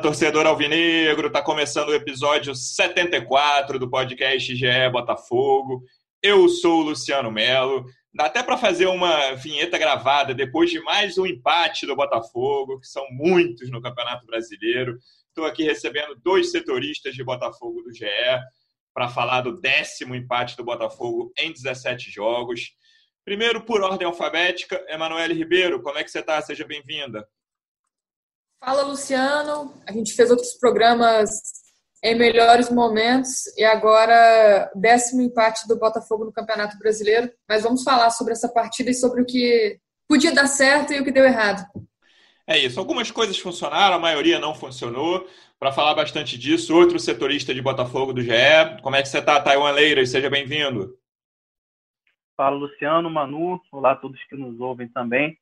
Torcedor alvinegro! Tá começando o episódio 74 do podcast GE Botafogo. Eu sou o Luciano Melo. Dá até para fazer uma vinheta gravada depois de mais um empate do Botafogo, que são muitos no Campeonato Brasileiro. Estou aqui recebendo dois setoristas de Botafogo do GE para falar do décimo empate do Botafogo em 17 jogos. Primeiro, por ordem alfabética, Emanuele Ribeiro, como é que você está? Seja bem-vinda. Fala, Luciano. A gente fez outros programas em melhores momentos e agora décimo empate do Botafogo no Campeonato Brasileiro. Mas vamos falar sobre essa partida e sobre o que podia dar certo e o que deu errado. É isso. Algumas coisas funcionaram, a maioria não funcionou. Para falar bastante disso, outro setorista de Botafogo do GE. Como é que você está, Taiwan Leiras? Seja bem-vindo. Fala, Luciano, Manu. Olá a todos que nos ouvem também.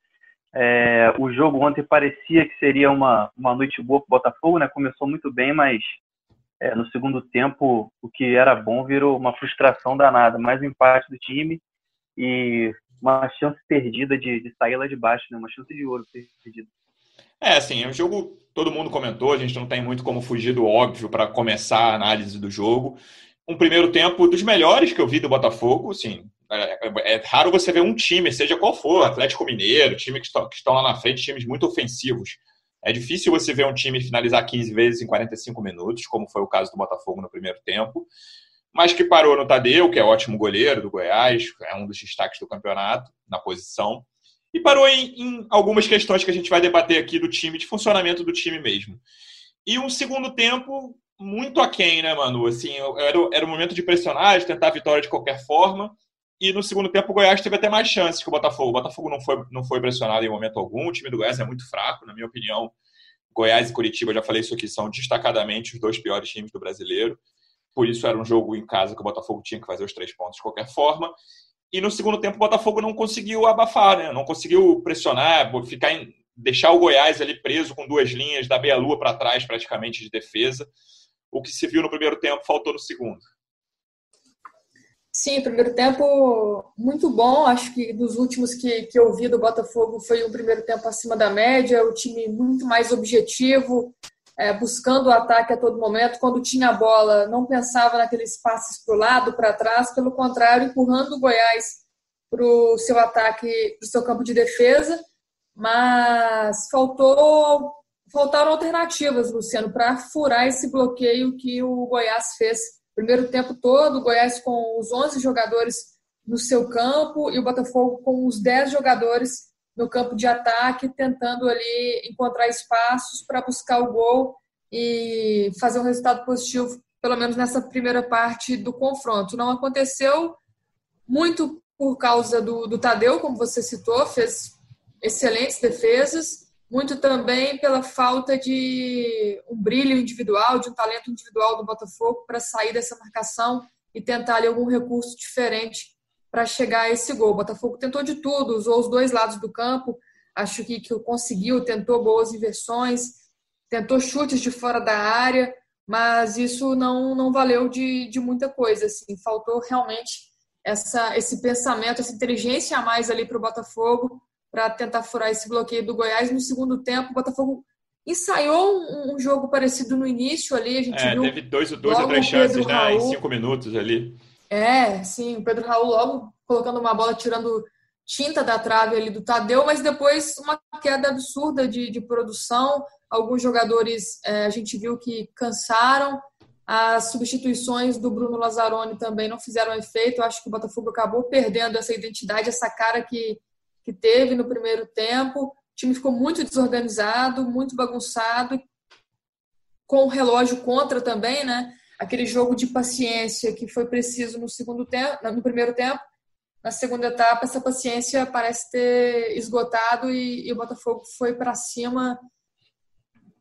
É, o jogo ontem parecia que seria uma, uma noite boa para o Botafogo, né? Começou muito bem, mas é, no segundo tempo o que era bom virou uma frustração danada. Mais um empate do time e uma chance perdida de, de sair lá de baixo, né? Uma chance de ouro perdida. É, assim, o jogo todo mundo comentou, a gente não tem muito como fugir do óbvio para começar a análise do jogo. Um primeiro tempo dos melhores que eu vi do Botafogo, assim, é, é, é, raro você ver um time, seja qual for, Atlético Mineiro, time que, está, que estão lá na frente, times muito ofensivos. É difícil você ver um time finalizar 15 vezes em 45 minutos, como foi o caso do Botafogo no primeiro tempo, mas que parou no Tadeu, que é ótimo goleiro do Goiás, é um dos destaques do campeonato na posição, e parou em, em algumas questões que a gente vai debater aqui do time, de funcionamento do time mesmo. E um segundo tempo muito aquém, né, Manu? Assim, era, era o momento de pressionar, de tentar a vitória de qualquer forma, e no segundo tempo o Goiás teve até mais chances que o Botafogo. O Botafogo não foi, não foi pressionado em momento algum. O time do Goiás é muito fraco, na minha opinião. Goiás e Curitiba, já falei isso aqui, são destacadamente os dois piores times do brasileiro. Por isso era um jogo em casa que o Botafogo tinha que fazer os três pontos de qualquer forma. E no segundo tempo o Botafogo não conseguiu abafar, né? não conseguiu pressionar, ficar em, deixar o Goiás ali preso com duas linhas, da meia-lua para trás praticamente de defesa. O que se viu no primeiro tempo faltou no segundo. Sim, primeiro tempo muito bom. Acho que dos últimos que, que eu vi do Botafogo foi um primeiro tempo acima da média, o time muito mais objetivo, é, buscando o ataque a todo momento. Quando tinha a bola, não pensava naqueles passes para o lado, para trás, pelo contrário, empurrando o Goiás para o seu ataque, para o seu campo de defesa. Mas faltou, faltaram alternativas, Luciano, para furar esse bloqueio que o Goiás fez primeiro tempo todo, o Goiás com os 11 jogadores no seu campo e o Botafogo com os 10 jogadores no campo de ataque, tentando ali encontrar espaços para buscar o gol e fazer um resultado positivo, pelo menos nessa primeira parte do confronto. Não aconteceu muito por causa do, do Tadeu, como você citou, fez excelentes defesas, muito também pela falta de um brilho individual, de um talento individual do Botafogo para sair dessa marcação e tentar ali algum recurso diferente para chegar a esse gol. O Botafogo tentou de tudo, usou os dois lados do campo, acho que, que conseguiu, tentou boas inversões, tentou chutes de fora da área, mas isso não, não valeu de, de muita coisa. Assim, faltou realmente essa, esse pensamento, essa inteligência a mais ali para o Botafogo para tentar furar esse bloqueio do Goiás. No segundo tempo, o Botafogo ensaiou um, um jogo parecido no início ali. A gente é, viu teve dois, dois ou três chances né, em cinco minutos ali. É, sim, o Pedro Raul logo colocando uma bola, tirando tinta da trave ali do Tadeu, mas depois uma queda absurda de, de produção. Alguns jogadores é, a gente viu que cansaram. As substituições do Bruno Lazzaroni também não fizeram efeito. Eu acho que o Botafogo acabou perdendo essa identidade, essa cara que, que teve no primeiro tempo. O time ficou muito desorganizado, muito bagunçado, com o relógio contra também, né? Aquele jogo de paciência que foi preciso no segundo tempo, no primeiro tempo. Na segunda etapa, essa paciência parece ter esgotado e, e o Botafogo foi para cima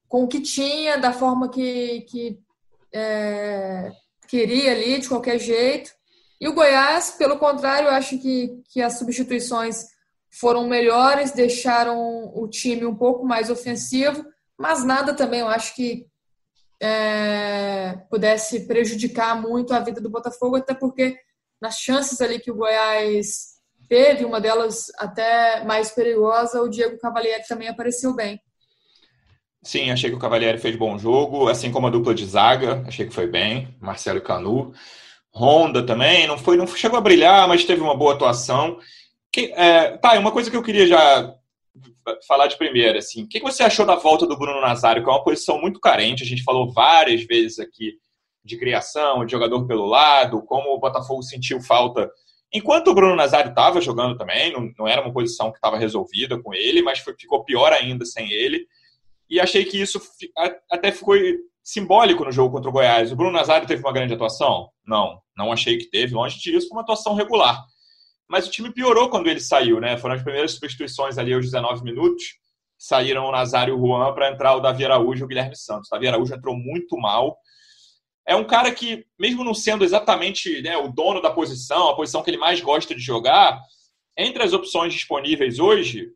com o que tinha, da forma que, que é, queria ali, de qualquer jeito. E o Goiás, pelo contrário, eu acho que, que as substituições foram melhores, deixaram o time um pouco mais ofensivo, mas nada também, eu acho que é, pudesse prejudicar muito a vida do Botafogo, até porque nas chances ali que o Goiás teve, uma delas até mais perigosa, o Diego Cavalieri também apareceu bem. Sim, achei que o Cavalieri fez bom jogo, assim como a dupla de zaga, achei que foi bem, Marcelo Canu. Honda também, não foi, não chegou a brilhar, mas teve uma boa atuação. Que, é, tá, uma coisa que eu queria já falar de primeira, assim, o que você achou da volta do Bruno Nazário, que é uma posição muito carente, a gente falou várias vezes aqui de criação, de jogador pelo lado, como o Botafogo sentiu falta. Enquanto o Bruno Nazário estava jogando também, não, não, era uma posição que estava resolvida com ele, mas foi, ficou pior ainda sem ele. E achei que isso até ficou simbólico no jogo contra o Goiás. O Bruno Nazário teve uma grande atuação? Não, não achei que teve. Longe disso, foi uma atuação regular. Mas o time piorou quando ele saiu, né? Foram as primeiras substituições ali aos 19 minutos. Saíram o Nazário e o Juan para entrar o Davi Araújo e o Guilherme Santos. O Davi Araújo entrou muito mal. É um cara que, mesmo não sendo exatamente né, o dono da posição, a posição que ele mais gosta de jogar, entre as opções disponíveis hoje,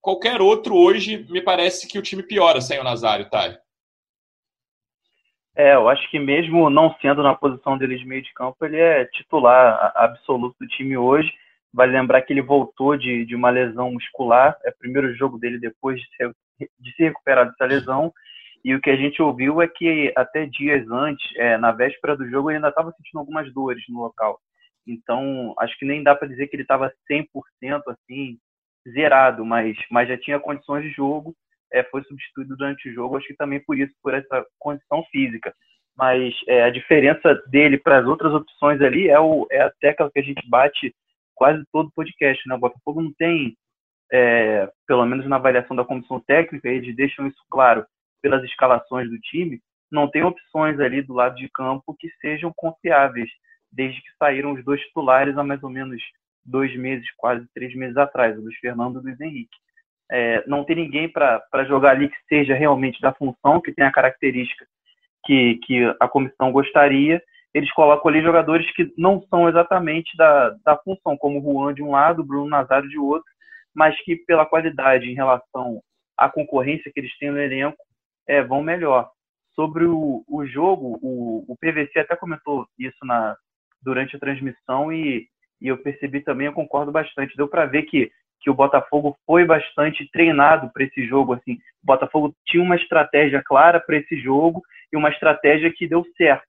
qualquer outro hoje me parece que o time piora sem o Nazário, tá? É, eu acho que mesmo não sendo na posição dele de meio de campo, ele é titular absoluto do time hoje. Vale lembrar que ele voltou de, de uma lesão muscular, é o primeiro jogo dele depois de, ser, de se recuperar dessa lesão. E o que a gente ouviu é que até dias antes, é, na véspera do jogo, ele ainda estava sentindo algumas dores no local. Então, acho que nem dá para dizer que ele estava 100% assim, zerado, mas, mas já tinha condições de jogo é, foi substituído durante o jogo, acho que também por isso, por essa condição física. Mas é, a diferença dele para as outras opções ali é, o, é a tecla que a gente bate quase todo podcast. Né? O Botafogo não tem, é, pelo menos na avaliação da comissão técnica, eles deixam isso claro pelas escalações do time, não tem opções ali do lado de campo que sejam confiáveis, desde que saíram os dois titulares há mais ou menos dois meses, quase três meses atrás, o Luiz Fernando e o Luiz Henrique é, não tem ninguém para jogar ali que seja realmente da função, que tenha a característica que, que a comissão gostaria, eles colocam ali jogadores que não são exatamente da, da função, como o Juan de um lado, Bruno Nazário de outro, mas que pela qualidade em relação à concorrência que eles têm no elenco, é, vão melhor. Sobre o, o jogo, o, o PVC até comentou isso na, durante a transmissão e, e eu percebi também, eu concordo bastante. Deu para ver que que o Botafogo foi bastante treinado para esse jogo. Assim, o Botafogo tinha uma estratégia clara para esse jogo e uma estratégia que deu certo.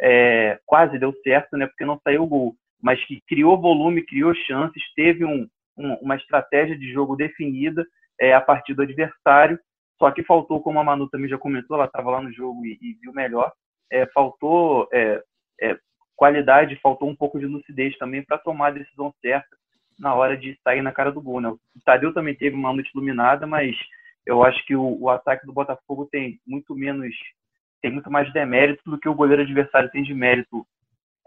É, quase deu certo, né? Porque não saiu o gol, mas que criou volume, criou chances, teve um, um, uma estratégia de jogo definida é, a partir do adversário. Só que faltou, como a Manu também já comentou, ela estava lá no jogo e, e viu melhor. É, faltou é, é, qualidade, faltou um pouco de lucidez também para tomar a decisão certa na hora de sair na cara do gol. Né? O Tadeu também teve uma noite iluminada, mas eu acho que o, o, ataque do Botafogo tem muito menos, tem muito mais demérito do que o goleiro adversário tem de mérito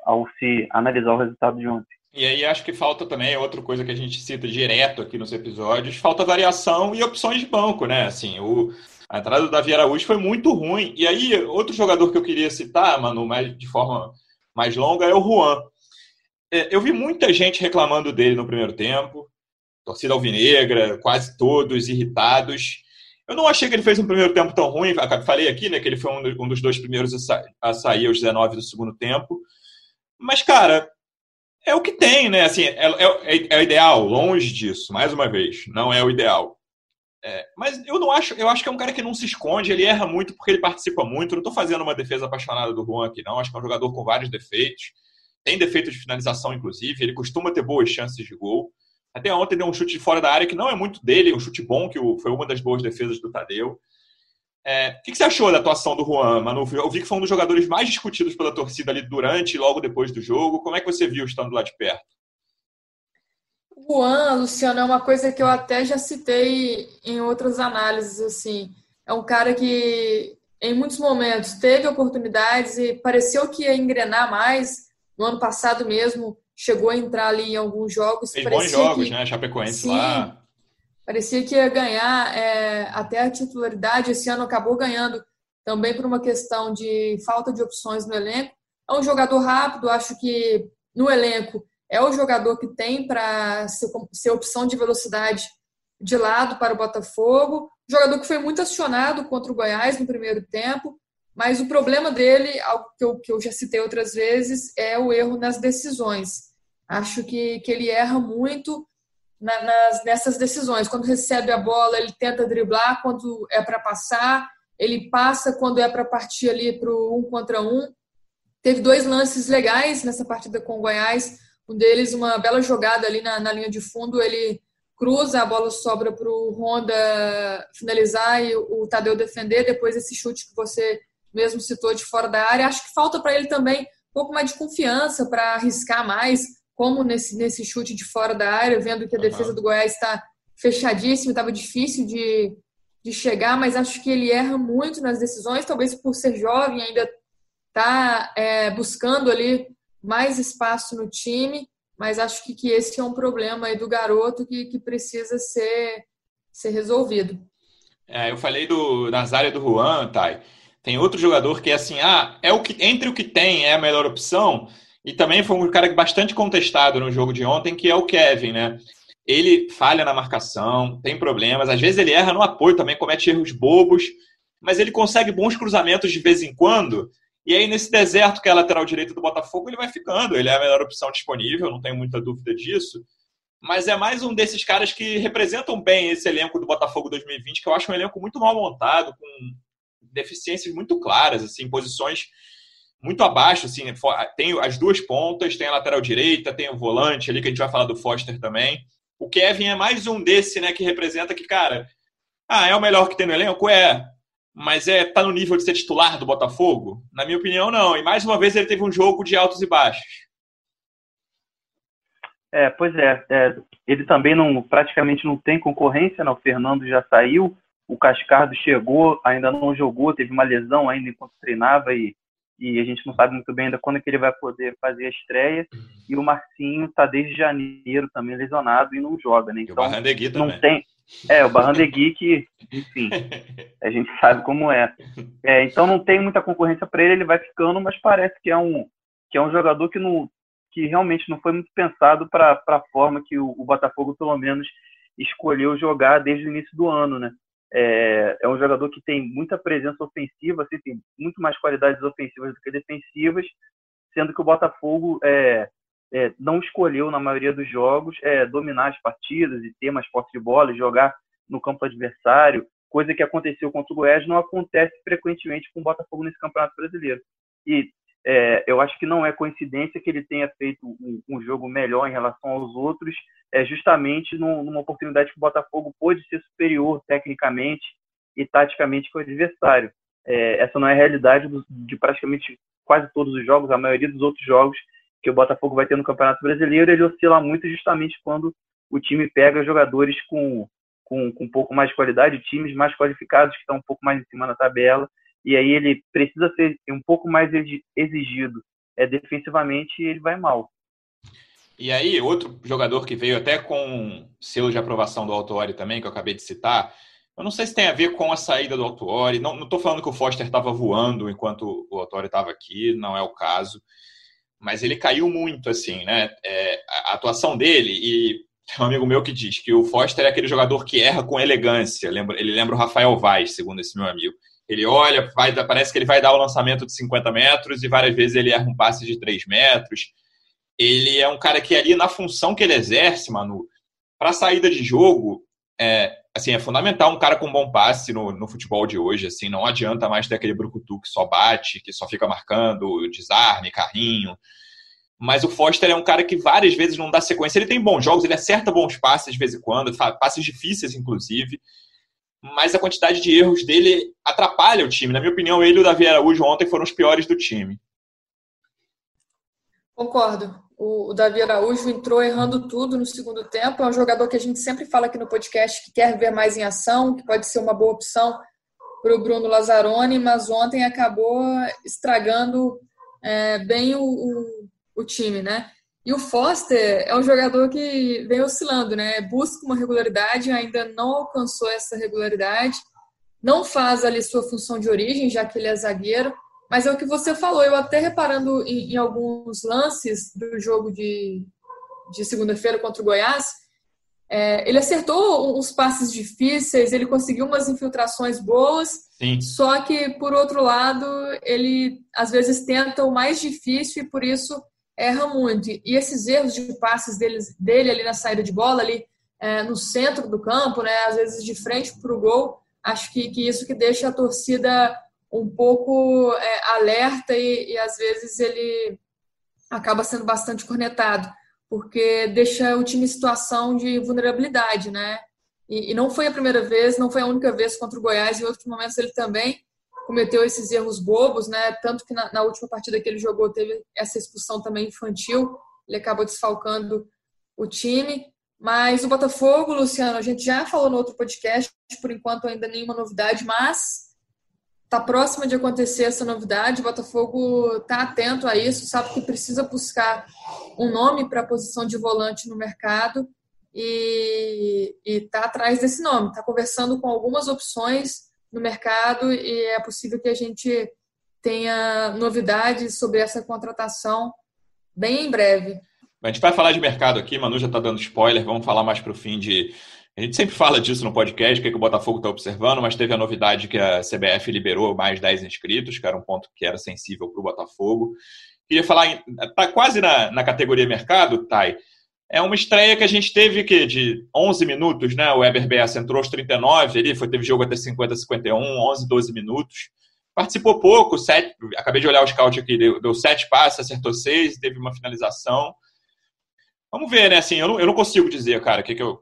ao se analisar o resultado de ontem. E aí acho que falta também, outra coisa que a gente cita direto aqui nos episódios, falta variação e opções de banco, né? Assim, o, a entrada do Davi Araújo foi muito ruim. E aí, outro jogador que eu queria citar, Manu, mais, de forma mais longa, é o Juan. É, eu vi muita gente reclamando dele no primeiro tempo, torcida alvinegra, quase todos irritados. Eu não achei que ele fez um primeiro tempo tão ruim. Falei aqui, né, que ele foi um dos dois primeiros a sair aos 19 do segundo tempo. Mas, cara, é o que tem, né? Assim, é, é, é o ideal, longe disso, mais uma vez, não é o ideal. É, mas eu não acho, eu acho que é um cara que não se esconde, ele erra muito porque ele participa muito. Não estou fazendo uma defesa apaixonada do Juan aqui, não. Acho que é um jogador com vários defeitos tem defeito de finalização, inclusive, ele costuma ter boas chances de gol. Até ontem deu um chute de fora da área que não é muito dele, um chute bom, que foi uma das boas defesas do Tadeu. É, o que, você achou da atuação do Juan, Manu? Eu vi que foi um dos jogadores mais discutidos pela torcida ali durante e logo depois do jogo. Como é que você viu estando lá de perto? Juan, Luciano, é uma coisa que eu até já citei em outras análises. Assim, é um cara que em muitos momentos teve oportunidades e pareceu que ia engrenar mais, no ano passado mesmo chegou a entrar ali em alguns jogos. Fez bons jogos, que... né? Chapecoense Sim. lá. parecia que ia ganhar é, até a titularidade. Esse ano acabou ganhando também por uma questão de falta de opções no elenco. É um jogador rápido, acho que no elenco é o jogador que tem para ser, ser opção de velocidade de lado para o Botafogo. Jogador que foi muito acionado contra o Goiás no primeiro tempo, mas o problema dele, algo que eu, que eu já citei outras vezes, é o erro nas decisões. Acho que, que ele erra muito na, nas, nessas decisões. Quando recebe a bola, ele tenta driblar, quando é para passar, ele passa quando é para partir ali para o um contra um. Teve dois lances legais nessa partida com o Goiás. Um deles, uma bela jogada ali na, na linha de fundo, ele cruza, a bola sobra para o Honda finalizar e o Tadeu defender. Depois esse chute que você mesmo citou de fora da área. Acho que falta para ele também um pouco mais de confiança para arriscar mais, como nesse, nesse chute de fora da área, vendo que a defesa do Goiás está fechadíssima, estava difícil de, de chegar, mas acho que ele erra muito nas decisões, talvez por ser jovem, ainda está é, buscando ali mais espaço no time, mas acho que, que esse é um problema aí do garoto que, que precisa ser, ser resolvido. É, eu falei do Nazário do Juan, Thay. Tem outro jogador que é assim, ah, é o que entre o que tem é a melhor opção. E também foi um cara bastante contestado no jogo de ontem, que é o Kevin, né? Ele falha na marcação, tem problemas, às vezes ele erra no apoio também, comete erros bobos, mas ele consegue bons cruzamentos de vez em quando. E aí, nesse deserto que é a lateral direita do Botafogo, ele vai ficando. Ele é a melhor opção disponível, não tenho muita dúvida disso. Mas é mais um desses caras que representam bem esse elenco do Botafogo 2020, que eu acho um elenco muito mal montado, com deficiências muito claras, assim, posições muito abaixo, assim, tem as duas pontas, tem a lateral direita, tem o volante ali, que a gente vai falar do Foster também. O Kevin é mais um desse, né, que representa que, cara, ah, é o melhor que tem no elenco? É. Mas é, tá no nível de ser titular do Botafogo? Na minha opinião, não. E mais uma vez ele teve um jogo de altos e baixos. É, pois é, é ele também não praticamente não tem concorrência, né? O Fernando já saiu, o Cascardo chegou, ainda não jogou, teve uma lesão ainda enquanto treinava e, e a gente não sabe muito bem ainda quando é que ele vai poder fazer a estreia. E o Marcinho está desde janeiro também lesionado e não joga, né? Então, e o Barrandegui não também. tem. É, o Barrandegui que, enfim, a gente sabe como é. é então não tem muita concorrência para ele, ele vai ficando, mas parece que é um que é um jogador que não que realmente não foi muito pensado para a forma que o, o Botafogo pelo menos escolheu jogar desde o início do ano, né? É, é, um jogador que tem muita presença ofensiva, assim, tem muito mais qualidades ofensivas do que defensivas, sendo que o Botafogo é, é, não escolheu, na maioria dos jogos, é, dominar as partidas e ter mais posse de bola e jogar no campo adversário, coisa que aconteceu contra o Goiás não acontece frequentemente com o Botafogo nesse Campeonato Brasileiro. E é, eu acho que não é coincidência que ele tenha feito um, um jogo melhor em relação aos outros, é justamente num, numa oportunidade que o Botafogo pôde ser superior tecnicamente e taticamente com o adversário. É, essa não é a realidade do, de praticamente quase todos os jogos, a maioria dos outros jogos que o Botafogo vai ter no Campeonato Brasileiro, ele oscila muito justamente quando o time pega jogadores com, com, com um pouco mais de qualidade, times mais qualificados que estão um pouco mais em cima da tabela e aí ele precisa ser um pouco mais exigido é, defensivamente ele vai mal. E aí, outro jogador que veio até com selo de aprovação do Autuori também, que eu acabei de citar, eu não sei se tem a ver com a saída do Autuori, não estou falando que o Foster estava voando enquanto o Autuori estava aqui, não é o caso, mas ele caiu muito, assim, né? É, a atuação dele, e tem um amigo meu que diz que o Foster é aquele jogador que erra com elegância, ele lembra o Rafael Vaz, segundo esse meu amigo. Ele olha, parece que ele vai dar o lançamento de 50 metros e várias vezes ele erra um passe de 3 metros. Ele é um cara que ali, na função que ele exerce, Manu, para saída de jogo, é, assim, é fundamental um cara com bom passe no, no futebol de hoje. Assim, não adianta mais ter aquele brucutu que só bate, que só fica marcando desarme, carrinho. Mas o Foster é um cara que várias vezes não dá sequência. Ele tem bons jogos, ele acerta bons passes de vez em quando, passes difíceis, inclusive mas a quantidade de erros dele atrapalha o time. Na minha opinião, ele e o Davi Araújo ontem foram os piores do time. Concordo. O Davi Araújo entrou errando tudo no segundo tempo. É um jogador que a gente sempre fala aqui no podcast que quer ver mais em ação, que pode ser uma boa opção para o Bruno Lazzaroni, mas ontem acabou estragando é, bem o, o, o, time, né? E o Foster é um jogador que vem oscilando, né? Busca uma regularidade, ainda não alcançou essa regularidade, não faz ali sua função de origem, já que ele é zagueiro, mas é o que você falou, eu até reparando em, em alguns lances do jogo de, de segunda-feira contra o Goiás, é, ele acertou uns passes difíceis, ele conseguiu umas infiltrações boas, Sim. só que, por outro lado, ele às vezes tenta o mais difícil e por isso erra muito. E esses erros de passes dele, ali na saída de bola, ali é, no centro do campo, né, às vezes de frente para o gol, acho que, que isso que deixa a torcida um pouco é, alerta e, e às vezes ele acaba sendo bastante cornetado porque deixa o time em situação de vulnerabilidade, né? E, e, não foi a primeira vez, não foi a única vez contra o Goiás, em outros momentos ele também cometeu esses erros bobos, né? Tanto que na, na última partida que ele jogou teve essa expulsão também infantil, ele acabou desfalcando o time. Mas o Botafogo, Luciano, a gente já falou no outro podcast, por enquanto ainda nenhuma novidade, mas está próxima de acontecer essa novidade. O Botafogo está atento a isso, sabe que precisa buscar um nome para a posição de volante no mercado e está atrás desse nome. Está conversando com algumas opções no mercado e é possível que a gente tenha novidades sobre essa contratação bem em breve. A gente vai falar de mercado aqui, Manu já está dando spoiler, vamos falar mais para o fim de a gente sempre fala disso no podcast, que, é que o Botafogo está observando, mas teve a novidade que a CBF liberou mais 10 inscritos, que era um ponto que era sensível para o Botafogo. Queria falar, está quase na, na categoria mercado, Thay. É uma estreia que a gente teve que de 11 minutos, né? O Weber entrou aos 39, ali foi, teve jogo até 50, 51, 11, 12 minutos. Participou pouco, sete, acabei de olhar o scout aqui, deu, deu sete passes, acertou seis, teve uma finalização. Vamos ver, né? Assim, eu não, eu não consigo dizer, cara, que, que eu.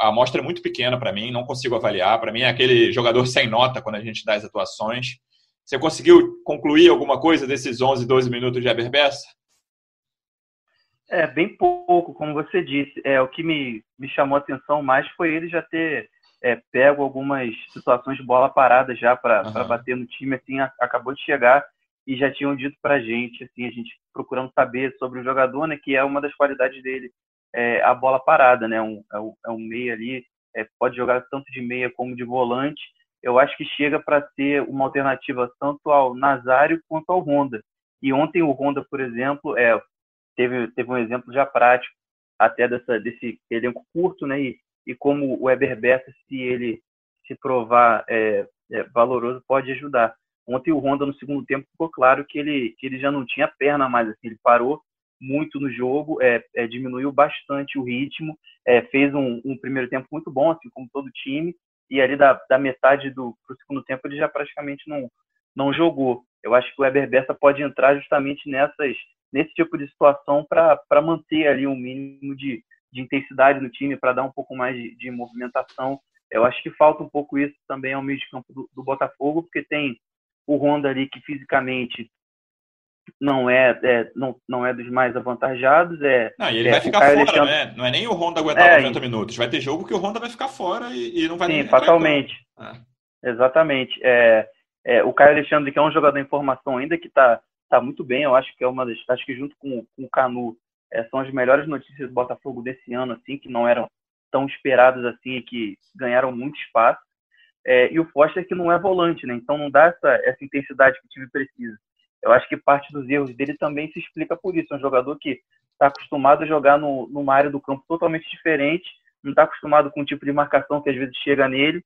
A amostra é muito pequena para mim, não consigo avaliar. Para mim é aquele jogador sem nota quando a gente dá as atuações. Você conseguiu concluir alguma coisa desses 11, 12 minutos de Aberbessa? É, bem pouco, como você disse. É, o que me, me chamou a atenção mais foi ele já ter é, pego algumas situações de bola parada já para uhum. bater no time. Assim, a, acabou de chegar e já tinham dito para a gente, assim, a gente procurando saber sobre o jogador, né, que é uma das qualidades dele, é a bola parada, né, um, é, um, é um meia ali, é, pode jogar tanto de meia como de volante. Eu acho que chega para ser uma alternativa tanto ao Nazário quanto ao Honda. E ontem o Honda, por exemplo, é, teve, teve um exemplo já prático até dessa, desse elenco curto, né, e, e como o Eber Bessa, se ele se provar é, é, valoroso, pode ajudar. Ontem o Honda no segundo tempo ficou claro que ele, que ele já não tinha perna mais, assim, ele parou muito no jogo, é, é diminuiu bastante o ritmo, é, fez um, um, primeiro tempo muito bom, assim como todo time, e ali da, da metade do segundo tempo ele já praticamente não, não jogou. Eu acho que o Weber Bessa pode entrar justamente nessas, nesse tipo de situação para manter ali um mínimo de, de intensidade no time, para dar um pouco mais de, de, movimentação. Eu acho que falta um pouco isso também ao meio de campo do, do Botafogo, porque tem o Honda ali que fisicamente não é, é, não, não é dos mais avantajados. É, não, e ele é, vai ficar fora, Alexandre... né? Não é nem o Honda aguentar é, 90 minutos. Vai ter jogo que o Honda vai ficar fora e, e não vai Sim, fatalmente. É. Exatamente. É, é, o Caio Alexandre, que é um jogador em formação ainda que está tá muito bem, eu acho que é uma das. Acho que junto com, com o Canu é, são as melhores notícias do Botafogo desse ano, assim, que não eram tão esperadas assim e que ganharam muito espaço. É, e o Foster que não é volante, né? Então não dá essa, essa intensidade que o time precisa. Eu acho que parte dos erros dele também se explica por isso. É um jogador que está acostumado a jogar no, numa área do campo totalmente diferente, não está acostumado com o tipo de marcação que às vezes chega nele,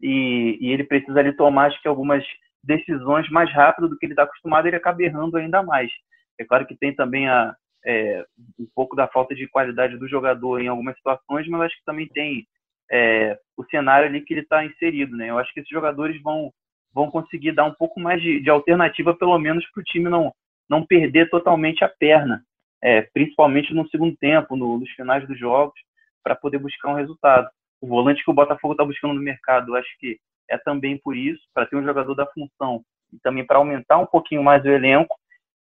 e, e ele precisa ali tomar, acho que algumas decisões mais rápido do que ele está acostumado, ele acaba errando ainda mais. É claro que tem também a, é, um pouco da falta de qualidade do jogador em algumas situações, mas acho que também tem é, o cenário ali que ele está inserido, né? Eu acho que esses jogadores vão vão conseguir dar um pouco mais de, de alternativa, pelo menos para o time não não perder totalmente a perna, é, principalmente no segundo tempo, no, nos finais dos jogos, para poder buscar um resultado. O volante que o Botafogo está buscando no mercado, acho que é também por isso, para ter um jogador da função e também para aumentar um pouquinho mais o elenco.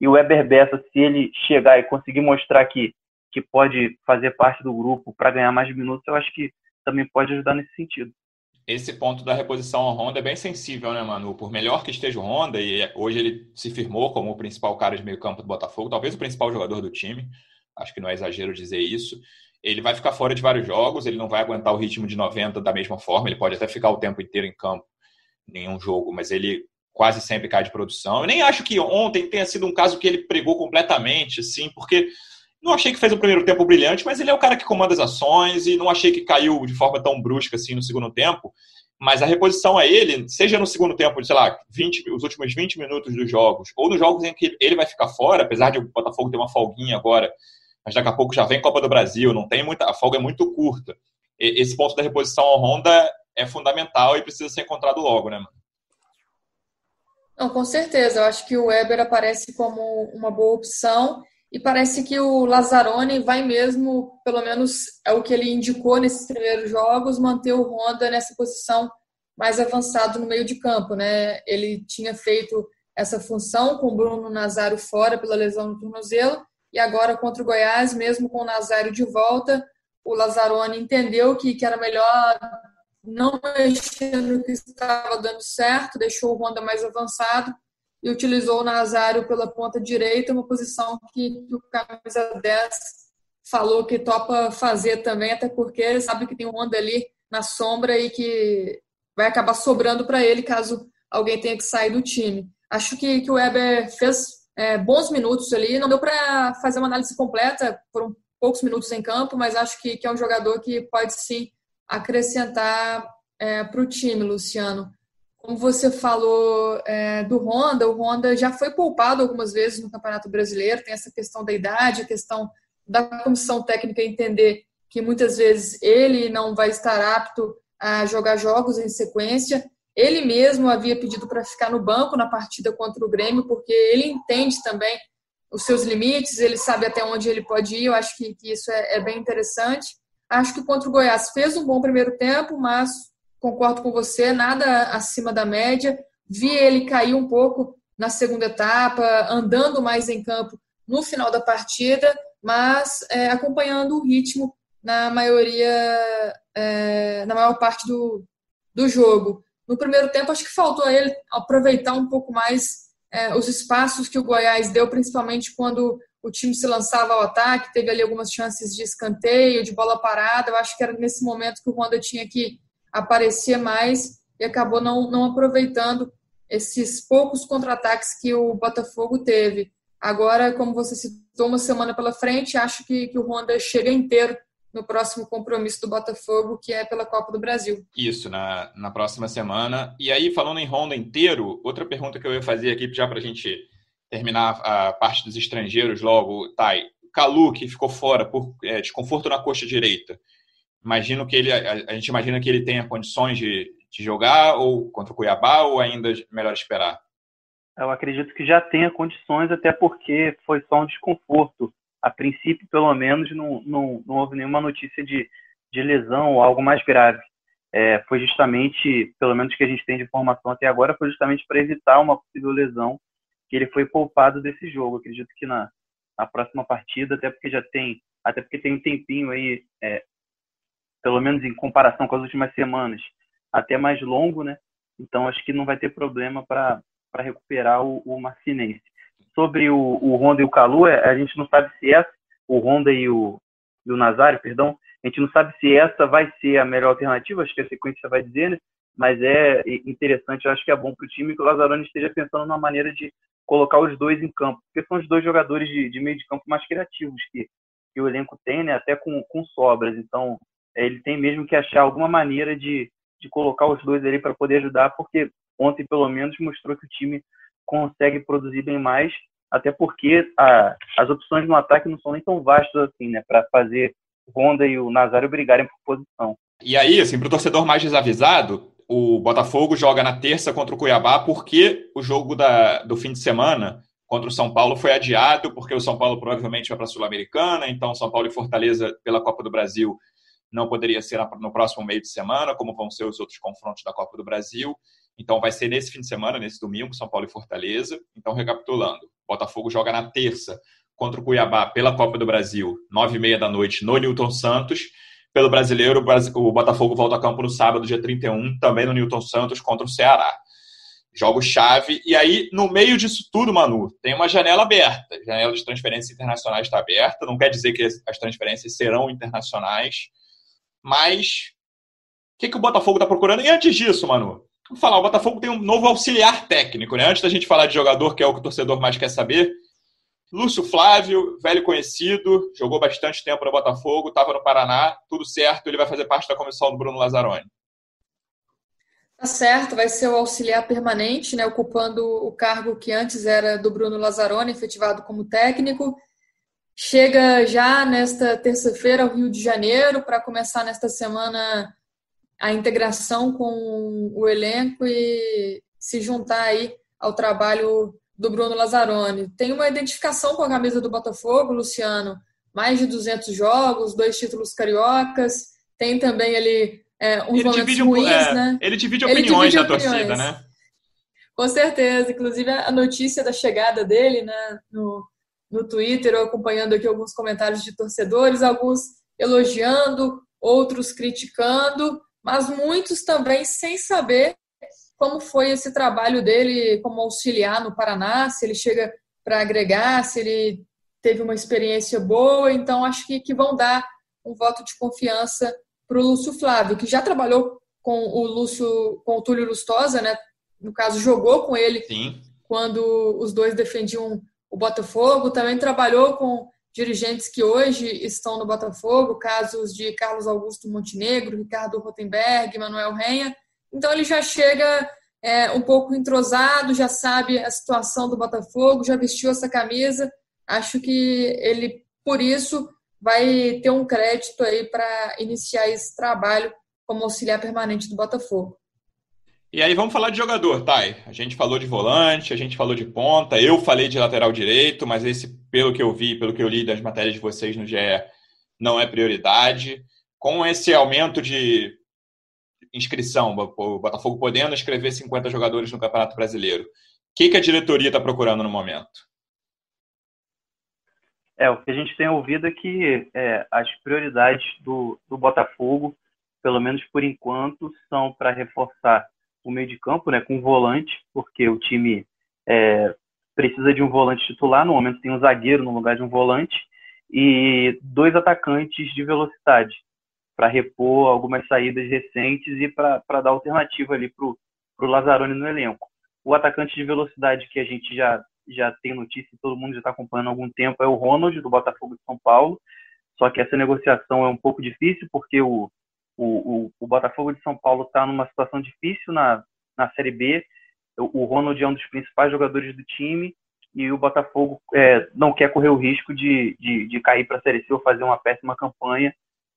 E o Weber Bessa, se ele chegar e conseguir mostrar que, que pode fazer parte do grupo para ganhar mais minutos, eu acho que também pode ajudar nesse sentido. Esse ponto da reposição ao Honda é bem sensível, né, Manu? Por melhor que esteja o Honda, e hoje ele se firmou como o principal cara de meio campo do Botafogo, talvez o principal jogador do time, acho que não é exagero dizer isso. Ele vai ficar fora de vários jogos, ele não vai aguentar o ritmo de 90 da mesma forma, ele pode até ficar o tempo inteiro em campo em um jogo, mas ele quase sempre cai de produção. Eu nem acho que ontem tenha sido um caso que ele pregou completamente, assim, porque não achei que fez o primeiro tempo brilhante, mas ele é o cara que comanda as ações e não achei que caiu de forma tão brusca assim no segundo tempo. Mas a reposição a ele, seja no segundo tempo, sei lá, 20, os últimos 20 minutos dos jogos, ou nos jogos em que ele vai ficar fora, apesar de o Botafogo ter uma folguinha agora, mas daqui a pouco já vem Copa do Brasil, não tem muita, a folga é muito curta. Esse ponto da reposição ao Honda é fundamental e precisa ser encontrado logo, né, mano? Não, com certeza. Eu acho que o Weber aparece como uma boa opção e parece que o Lazzaroni vai mesmo, pelo menos é o que ele indicou nesses primeiros jogos, manter o Honda nessa posição mais avançado no meio de campo, né? Ele tinha feito essa função com o Bruno Nazário fora pela lesão no tornozelo e agora contra o Goiás, mesmo com o Nazário de volta, o Lazzaroni entendeu que, que era melhor não mexer no que estava dando certo, deixou o Honda mais avançado e utilizou o Nazário pela ponta direita, uma posição que, que o camisa 10 falou que topa fazer também, até porque ele sabe que tem um Honda ali na sombra e que vai acabar sobrando para ele caso alguém tenha que sair do time. Acho que, que o Weber fez é, bons minutos ali, não deu para fazer uma análise completa, foram poucos minutos em campo, mas acho que, que é um jogador que pode sim acrescentar é, para o time, Luciano. Como você falou é, do Honda, o Honda já foi poupado algumas vezes no Campeonato Brasileiro, tem essa questão da idade, a questão da comissão técnica entender que muitas vezes ele não vai estar apto a jogar jogos em sequência. Ele mesmo havia pedido para ficar no banco na partida contra o Grêmio, porque ele entende também os seus limites, ele sabe até onde ele pode ir. Eu acho que, que isso é, é bem interessante. Acho que contra o Goiás fez um bom primeiro tempo, mas concordo com você, nada acima da média. Vi ele cair um pouco na segunda etapa, andando mais em campo no final da partida, mas é, acompanhando o ritmo na maioria, é, na maior parte do, do jogo. No primeiro tempo, acho que faltou a ele aproveitar um pouco mais é, os espaços que o Goiás deu, principalmente quando o time se lançava ao ataque, teve ali algumas chances de escanteio, de bola parada. Eu acho que era nesse momento que o Honda tinha que aparecer mais e acabou não, não aproveitando esses poucos contra-ataques que o Botafogo teve. Agora, como você citou, uma semana pela frente, acho que, que o Honda chega inteiro no próximo compromisso do Botafogo, que é pela Copa do Brasil. Isso, na, na próxima semana. E aí, falando em Honda inteiro, outra pergunta que eu ia fazer aqui, já para a gente terminar a parte dos estrangeiros logo, Thay. Calu, que ficou fora por é, desconforto na coxa direita imagino que ele, a, a, gente imagina que ele tenha condições de, de jogar ou contra o Cuiabá ou ainda melhor esperar? Eu acredito que já tenha condições, até porque foi só um desconforto. A princípio, pelo menos, não, não, não houve nenhuma notícia de, de lesão ou algo mais grave. É, foi justamente, pelo menos que a gente tem de informação até agora, foi justamente para evitar uma possível lesão que ele foi poupado desse jogo. Acredito que na, na próxima partida, até porque já tem, até porque tem um tempinho aí é, pelo menos em comparação com as últimas semanas, até mais longo, né? Então acho que não vai ter problema para recuperar o, o Marcinense. Sobre o, o Honda e o Calu, é, a gente não sabe se essa, o Honda e o, e o Nazário, perdão, a gente não sabe se essa vai ser a melhor alternativa, acho que a sequência vai dizer, né? Mas é interessante, eu acho que é bom para o time que o Lazzaroni esteja pensando numa maneira de colocar os dois em campo, porque são os dois jogadores de, de meio de campo mais criativos que, que o elenco tem, né? Até com, com sobras. Então, ele tem mesmo que achar alguma maneira de, de colocar os dois ali para poder ajudar, porque ontem, pelo menos, mostrou que o time consegue produzir bem mais, até porque a, as opções no ataque não são nem tão vastas assim, né, para fazer Honda e o Nazário brigarem por posição. E aí, assim, para o torcedor mais desavisado, o Botafogo joga na terça contra o Cuiabá porque o jogo da, do fim de semana contra o São Paulo foi adiado, porque o São Paulo provavelmente vai para a Sul-Americana, então São Paulo e Fortaleza pela Copa do Brasil não poderia ser no próximo meio de semana, como vão ser os outros confrontos da Copa do Brasil. Então vai ser nesse fim de semana, nesse domingo, São Paulo e Fortaleza. Então, recapitulando, Botafogo joga na terça contra o Cuiabá pela Copa do Brasil, nove e meia da noite, no Newton Santos. Pelo brasileiro, o Botafogo volta a campo no sábado, dia 31, também no Newton Santos, contra o Ceará. jogo-chave. E aí, no meio disso tudo, Manu, tem uma janela aberta. A janela de transferências internacionais está aberta. Não quer dizer que as transferências serão internacionais, mas o que, que o Botafogo está procurando? E antes disso, Manu, vou falar, o Botafogo tem um novo auxiliar técnico, né? Antes da gente falar de jogador, que é o que o torcedor mais quer saber, Lúcio Flávio, velho conhecido, jogou bastante tempo no Botafogo, estava no Paraná, tudo certo, ele vai fazer parte da comissão do Bruno Lazzaroni. Tá certo, vai ser o auxiliar permanente, né, ocupando o cargo que antes era do Bruno Lazzaroni, efetivado como técnico. Chega já nesta terça-feira ao Rio de Janeiro para começar nesta semana a integração com o elenco e se juntar aí ao trabalho do Bruno Lazzaroni. Tem uma identificação com a camisa do Botafogo, Luciano, mais de 200 jogos, dois títulos cariocas, tem também ali é, uns ele momentos divide, ruins, é, né? Ele divide opiniões da torcida, né? Com certeza. Inclusive, a notícia da chegada dele né, no, no Twitter, eu acompanhando aqui alguns comentários de torcedores, alguns elogiando, outros criticando, mas muitos também sem saber como foi esse trabalho dele como auxiliar no Paraná, se ele chega para agregar, se ele teve uma experiência boa. Então, acho que, que vão dar um voto de confiança para o Lúcio Flávio, que já trabalhou com o Lúcio, com o Túlio Lustosa, né? No caso, jogou com ele Sim. quando os dois defendiam o Botafogo. Também trabalhou com dirigentes que hoje estão no Botafogo, casos de Carlos Augusto Montenegro, Ricardo Rotenberg, Manuel Renha. Então ele já chega é, um pouco entrosado, já sabe a situação do Botafogo, já vestiu essa camisa. Acho que ele, por isso, vai ter um crédito aí para iniciar esse trabalho como auxiliar permanente do Botafogo. E aí vamos falar de jogador, Thay. A gente falou de volante, a gente falou de ponta, eu falei de lateral direito, mas esse, pelo que eu vi, pelo que eu li das matérias de vocês no GE, não é prioridade. Com esse aumento de inscrição, o Botafogo podendo inscrever 50 jogadores no Campeonato Brasileiro, o que, que a diretoria está procurando no momento? É, o que a gente tem ouvido é que é, as prioridades do, do Botafogo, pelo menos por enquanto, são para reforçar o meio de campo, né, com volante, porque o time é, precisa de um volante titular, no momento tem um zagueiro no lugar de um volante, e dois atacantes de velocidade, para repor algumas saídas recentes e para dar alternativa ali para o Lazzaroni no elenco. O atacante de velocidade que a gente já já tem notícia, todo mundo já está acompanhando há algum tempo, é o Ronald, do Botafogo de São Paulo. Só que essa negociação é um pouco difícil, porque o, o, o, o Botafogo de São Paulo está numa situação difícil na, na Série B. O, o Ronald é um dos principais jogadores do time e o Botafogo é, não quer correr o risco de, de, de cair para a Série C ou fazer uma péssima campanha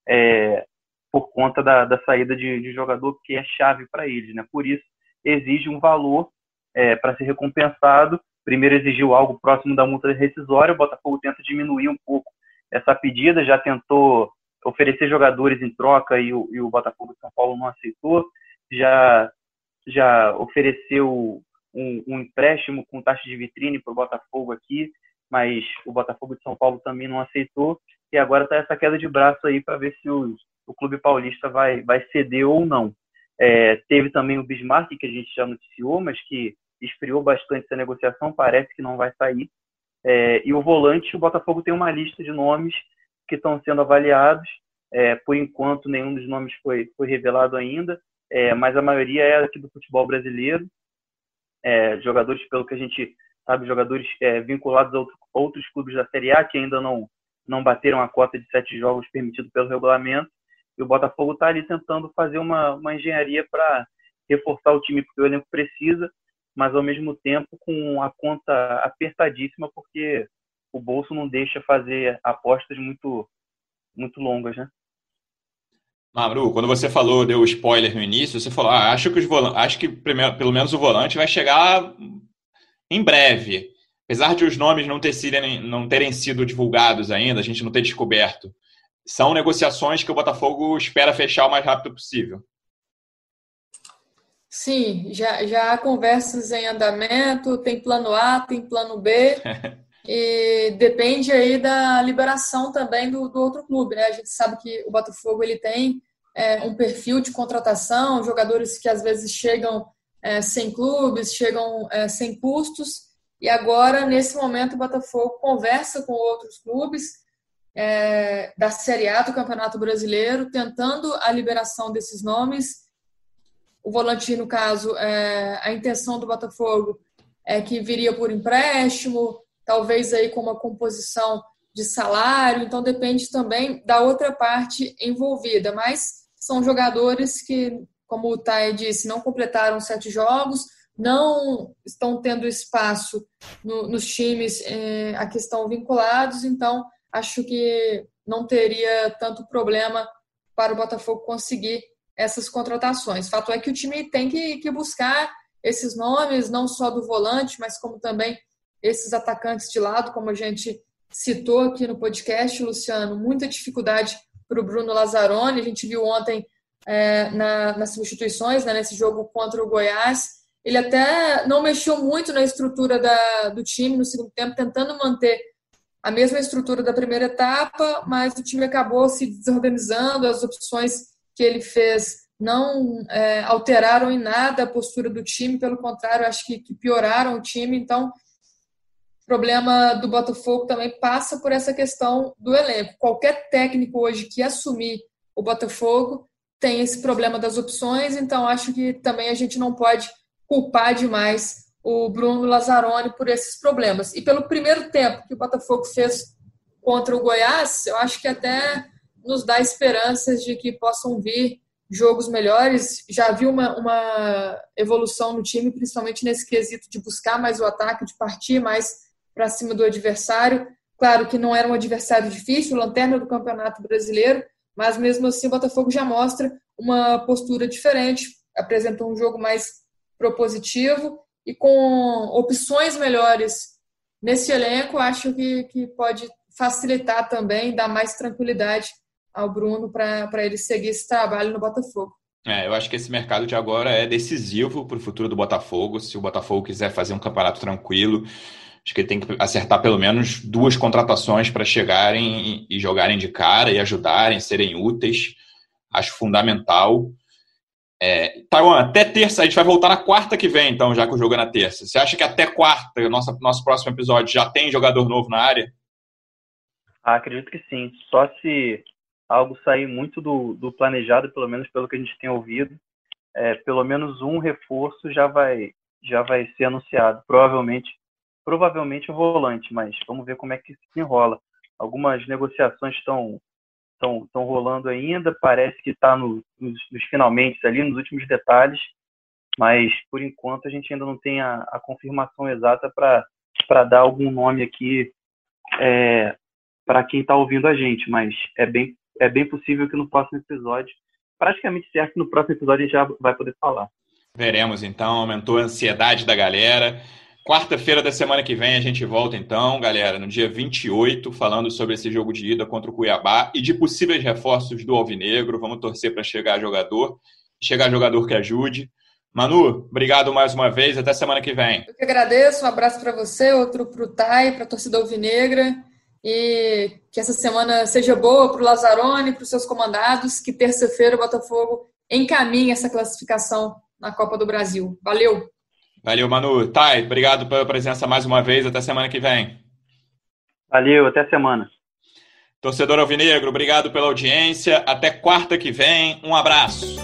é, por conta da, da saída de, de, jogador que é chave para eles. Né? Por isso, exige um valor é, para ser recompensado primeiro exigiu algo próximo da multa rescisória, o Botafogo tenta diminuir um pouco essa pedida, já tentou oferecer jogadores em troca e o, e o Botafogo de São Paulo não aceitou, já, já ofereceu um, um empréstimo com taxa de vitrine para o Botafogo aqui, mas o Botafogo de São Paulo também não aceitou, e agora está essa queda de braço aí para ver se os, o clube paulista vai, vai ceder ou não. É, teve também o Bismarck, que a gente já noticiou, mas que esfriou bastante essa negociação, parece que não vai sair. É, e o volante, o Botafogo tem uma lista de nomes que estão sendo avaliados. É, por enquanto, nenhum dos nomes foi, foi revelado ainda, é, mas a maioria é aqui do futebol brasileiro. É, jogadores, pelo que a gente sabe, jogadores é, vinculados a outro, outros clubes da Série A que ainda não, não bateram a cota de sete jogos permitido pelo regulamento. E o Botafogo está ali tentando fazer uma, uma engenharia para reforçar o time, porque o elenco precisa mas ao mesmo tempo com a conta apertadíssima, porque o bolso não deixa fazer apostas muito, muito longas, né? Maru, quando você falou, deu spoiler no início, você falou, ah, acho que, os volantes, acho que primeiro, pelo menos o volante vai chegar em breve. Apesar de os nomes não, ter sido, não terem sido divulgados ainda, a gente não ter descoberto, são negociações que o Botafogo espera fechar o mais rápido possível. Sim, já, já há conversas em andamento, tem plano A, tem plano B, e depende aí da liberação também do, do outro clube, né? A gente sabe que o Botafogo ele tem é, um perfil de contratação, jogadores que às vezes chegam é, sem clubes, chegam é, sem custos. E agora, nesse momento, o Botafogo conversa com outros clubes é, da Série A do Campeonato Brasileiro, tentando a liberação desses nomes. O volante, no caso, é, a intenção do Botafogo é que viria por empréstimo, talvez aí com uma composição de salário, então depende também da outra parte envolvida, mas são jogadores que, como o Thay disse, não completaram sete jogos, não estão tendo espaço no, nos times eh, a que estão vinculados, então acho que não teria tanto problema para o Botafogo conseguir essas contratações. Fato é que o time tem que, que buscar esses nomes, não só do volante, mas como também esses atacantes de lado, como a gente citou aqui no podcast, Luciano, muita dificuldade para o Bruno Lazzaroni. A gente viu ontem é, na, nas substituições, né, nesse jogo contra o Goiás. Ele até não mexeu muito na estrutura da, do time no segundo tempo, tentando manter a mesma estrutura da primeira etapa, mas o time acabou se desorganizando, as opções que ele fez não é, alteraram em nada a postura do time, pelo contrário, acho que, que pioraram o time. Então, o problema do Botafogo também passa por essa questão do elenco. Qualquer técnico hoje que assumir o Botafogo tem esse problema das opções, então acho que também a gente não pode culpar demais o Bruno Lazzaroni por esses problemas. E pelo primeiro tempo que o Botafogo fez contra o Goiás, eu acho que até nos dá esperanças de que possam vir jogos melhores. Já vi uma, uma evolução no time, principalmente nesse quesito de buscar mais o ataque, de partir mais para cima do adversário. Claro que não era um adversário difícil, lanterna do Campeonato Brasileiro, mas mesmo assim o Botafogo já mostra uma postura diferente, apresentou um jogo mais propositivo e com opções melhores nesse elenco, acho que, que pode facilitar também, dar mais tranquilidade ao Bruno para ele seguir esse trabalho no Botafogo. É, eu acho que esse mercado de agora é decisivo para o futuro do Botafogo. Se o Botafogo quiser fazer um campeonato tranquilo, acho que ele tem que acertar pelo menos duas contratações para chegarem e jogarem de cara e ajudarem, serem úteis. Acho fundamental. É, Taiwan, até terça, a gente vai voltar na quarta que vem, então, já que o jogo é na terça. Você acha que até quarta, nossa, nosso próximo episódio, já tem jogador novo na área? Ah, acredito que sim. Só se algo sair muito do, do planejado, pelo menos pelo que a gente tem ouvido, é, pelo menos um reforço já vai, já vai ser anunciado. Provavelmente provavelmente o volante, mas vamos ver como é que se enrola. Algumas negociações estão estão, rolando ainda, parece que está no, nos, nos, finalmente ali, nos últimos detalhes, mas por enquanto a gente ainda não tem a, a confirmação exata para dar algum nome aqui é, para quem está ouvindo a gente, mas é bem, é bem possível que no próximo episódio, praticamente certo, no próximo episódio a gente já vai poder falar. Veremos então, aumentou a ansiedade da galera. Quarta-feira da semana que vem a gente volta então, galera, no dia 28, falando sobre esse jogo de ida contra o Cuiabá e de possíveis reforços do Alvinegro. Vamos torcer para chegar jogador, chegar jogador que ajude. Manu, obrigado mais uma vez, até semana que vem. Eu que agradeço, um abraço para você, outro para o Tai, para a torcida Alvinegra e que essa semana seja boa para o Lazzaroni, para os seus comandados, que terça-feira o Botafogo encaminhe essa classificação na Copa do Brasil. Valeu! Valeu, Manu. Thay, obrigado pela presença mais uma vez. Até semana que vem. Valeu, até semana. Torcedor Alvinegro, obrigado pela audiência. Até quarta que vem. Um abraço.